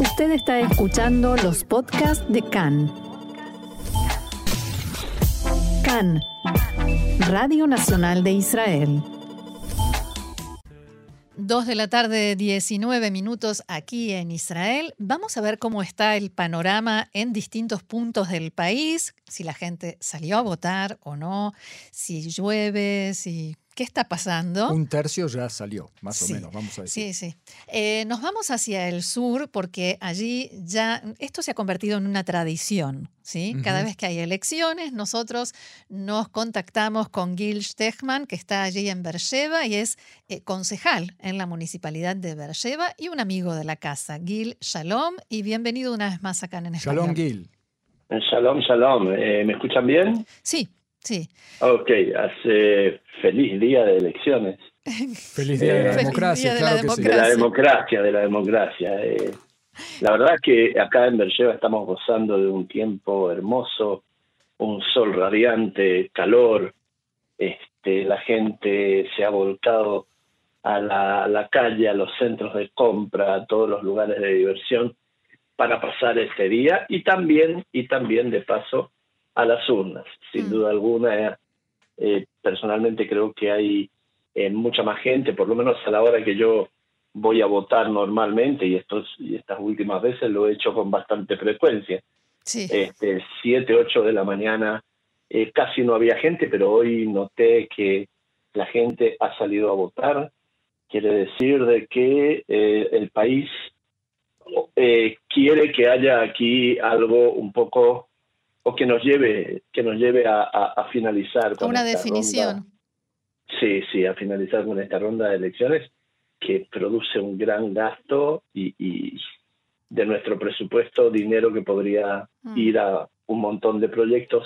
Usted está escuchando los podcasts de CAN. CAN, Radio Nacional de Israel. Dos de la tarde, 19 minutos aquí en Israel. Vamos a ver cómo está el panorama en distintos puntos del país, si la gente salió a votar o no, si llueve, si ¿Qué está pasando? Un tercio ya salió, más o menos, vamos a decir. Sí, sí. Eh, nos vamos hacia el sur porque allí ya esto se ha convertido en una tradición. ¿sí? Cada vez que hay elecciones, nosotros nos contactamos con Gil Stechman, que está allí en Beersheba y es eh, concejal en la municipalidad de Beersheba y un amigo de la casa. Gil, shalom y bienvenido una vez más acá en España. Shalom, Gil. Shalom, shalom. Eh, ¿Me escuchan bien? Sí, Sí. Ok, hace feliz día de elecciones. feliz día de la democracia, claro que sí. De la democracia, de la democracia. Eh. la verdad que acá en Berlleva estamos gozando de un tiempo hermoso, un sol radiante, calor. Este, la gente se ha volcado a la, a la calle, a los centros de compra, a todos los lugares de diversión para pasar este día y también, y también de paso, a las urnas. Sin mm. duda alguna, eh, personalmente creo que hay eh, mucha más gente, por lo menos a la hora que yo voy a votar normalmente, y, estos, y estas últimas veces lo he hecho con bastante frecuencia. Sí. Este, 7, 8 de la mañana eh, casi no había gente, pero hoy noté que la gente ha salido a votar. Quiere decir de que el país quiere que haya aquí algo un poco o que nos lleve, que nos lleve a, finalizar con una definición. Sí, sí, a finalizar con esta ronda de elecciones que produce un gran gasto y, de nuestro presupuesto dinero que podría mm. ir a un montón de proyectos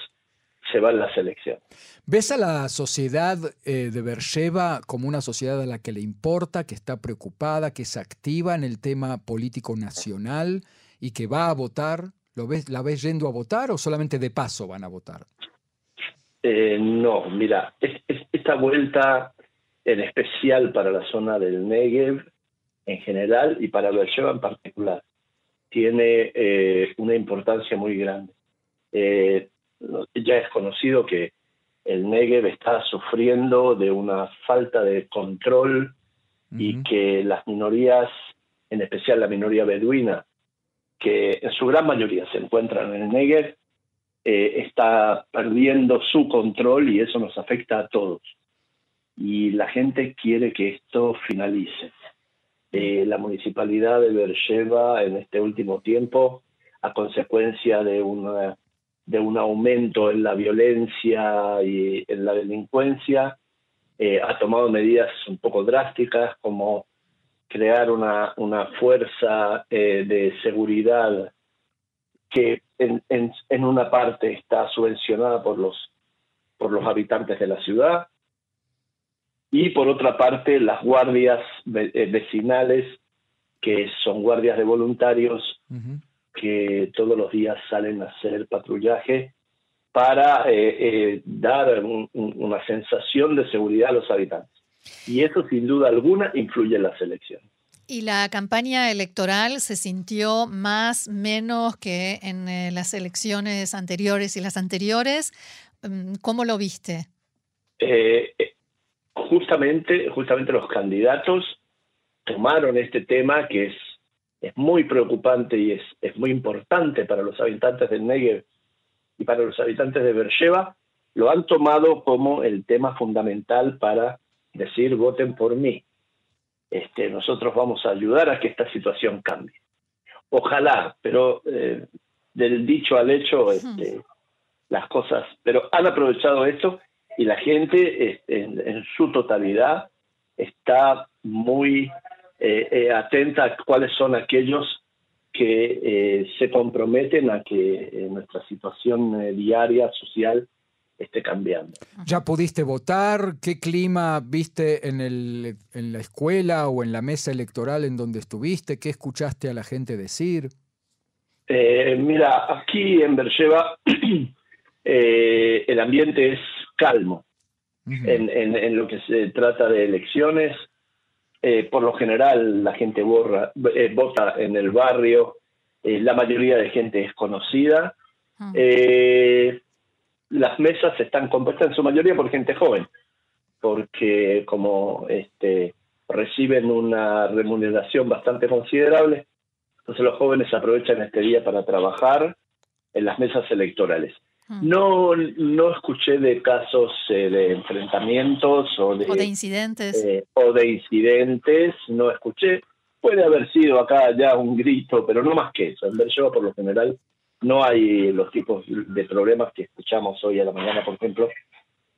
se va en las elecciones. ¿Ves a la sociedad eh, de Beersheba como una sociedad a la que le importa, que está preocupada, que se activa en el tema político nacional y que va a votar? ¿Lo ves, ¿La ves yendo a votar o solamente de paso van a votar? Eh, no, mira, esta vuelta en especial para la zona del Negev en general y para Beersheba en particular tiene eh, una importancia muy grande. Eh, ya es conocido que el Negev está sufriendo de una falta de control y que las minorías, en especial la minoría beduina, que en su gran mayoría se encuentran en el Negev, eh, está perdiendo su control y eso nos afecta a todos. Y la gente quiere que esto finalice. Eh, la municipalidad de Beersheba en este último tiempo, a consecuencia de, una, de un aumento en la violencia y en la delincuencia, eh, ha tomado medidas un poco drásticas como crear una, una fuerza eh, de seguridad que en, en, una parte está subvencionada por los, por los habitantes de la ciudad y por otra parte las guardias eh, vecinales que son guardias de voluntarios que todos los días salen a hacer patrullaje para eh, dar una sensación de seguridad a los habitantes. Y eso sin duda alguna influye en las elecciones. ¿Y la campaña electoral se sintió más, menos que en eh, las elecciones anteriores y las anteriores? Mm, ¿Cómo lo viste? Eh, eh, justamente, justamente los candidatos tomaron este tema que es, es muy preocupante y es, es muy importante para los habitantes del Negev y para los habitantes de Beersheba, lo han tomado como el tema fundamental para decir voten por mí. Este, nosotros vamos a ayudar a que esta situación cambie. Ojalá, pero eh, del dicho al hecho, este, las cosas, pero han aprovechado esto y la gente este, en, su totalidad está muy eh, eh, atenta a cuáles son aquellos que se comprometen a que nuestra situación diaria, social, esté cambiando. ¿Ya pudiste votar? ¿Qué clima viste en, el, en la escuela o en la mesa electoral en donde estuviste? ¿Qué escuchaste a la gente decir? Eh, mira, aquí en Bercheva eh, el ambiente es calmo. en, en, lo que se trata de elecciones, eh, por lo general la gente borra, vota en el barrio, la mayoría de gente es conocida. Eh, las mesas están compuestas en su mayoría por gente joven, porque como este, reciben una remuneración bastante considerable, entonces los jóvenes aprovechan este día para trabajar en las mesas electorales. Mm. No, no escuché de casos eh, de enfrentamientos o de, O de incidentes. eh, o de incidentes, no escuché. Puede haber sido acá ya un grito, pero no más que eso. En Berlloa, por lo general, no hay los tipos de problemas que escuchamos hoy a la mañana, por ejemplo,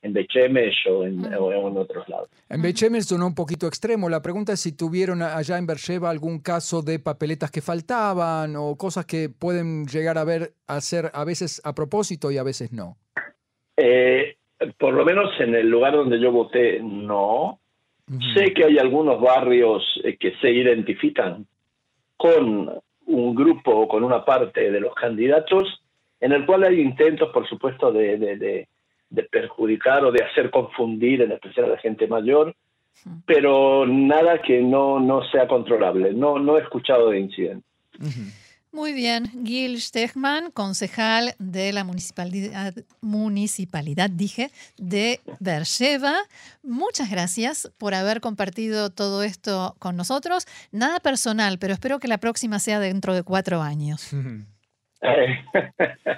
en Bechemesh o en, o en otros lados. En Bechemel sonó un poquito extremo. La pregunta es si tuvieron allá en Bercheva algún caso de papeletas que faltaban o cosas que pueden llegar a ver a ser a veces a propósito y a veces no. Eh, por lo menos en el lugar donde yo voté, no. Sé que hay algunos barrios eh, que se identifican con un grupo o con una parte de los candidatos, en el cual hay intentos, por supuesto, de, de- de- de perjudicar o de hacer confundir, en especial a la gente mayor, pero nada que no, no sea controlable. No, no he escuchado de incidentes. Muy bien, Gil Stechman, concejal de la municipalidad, municipalidad dije, de Beersheba. Muchas gracias por haber compartido todo esto con nosotros. Nada personal, pero espero que la próxima sea dentro de cuatro años.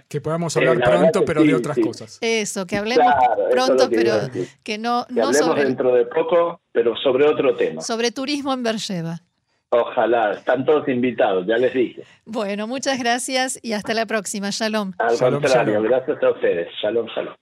Que podamos hablar pronto, que pero sí, de otras sí. cosas. Eso, que hablemos Claro, pronto, que pero que no, Que no hablemos sobre, dentro de poco, pero sobre otro tema. sobre turismo en Beersheba. Ojalá, están todos invitados, ya les dije. Bueno, muchas gracias y hasta la próxima. Shalom. Al Shalom, contrario, shalom. gracias a ustedes. Shalom, shalom.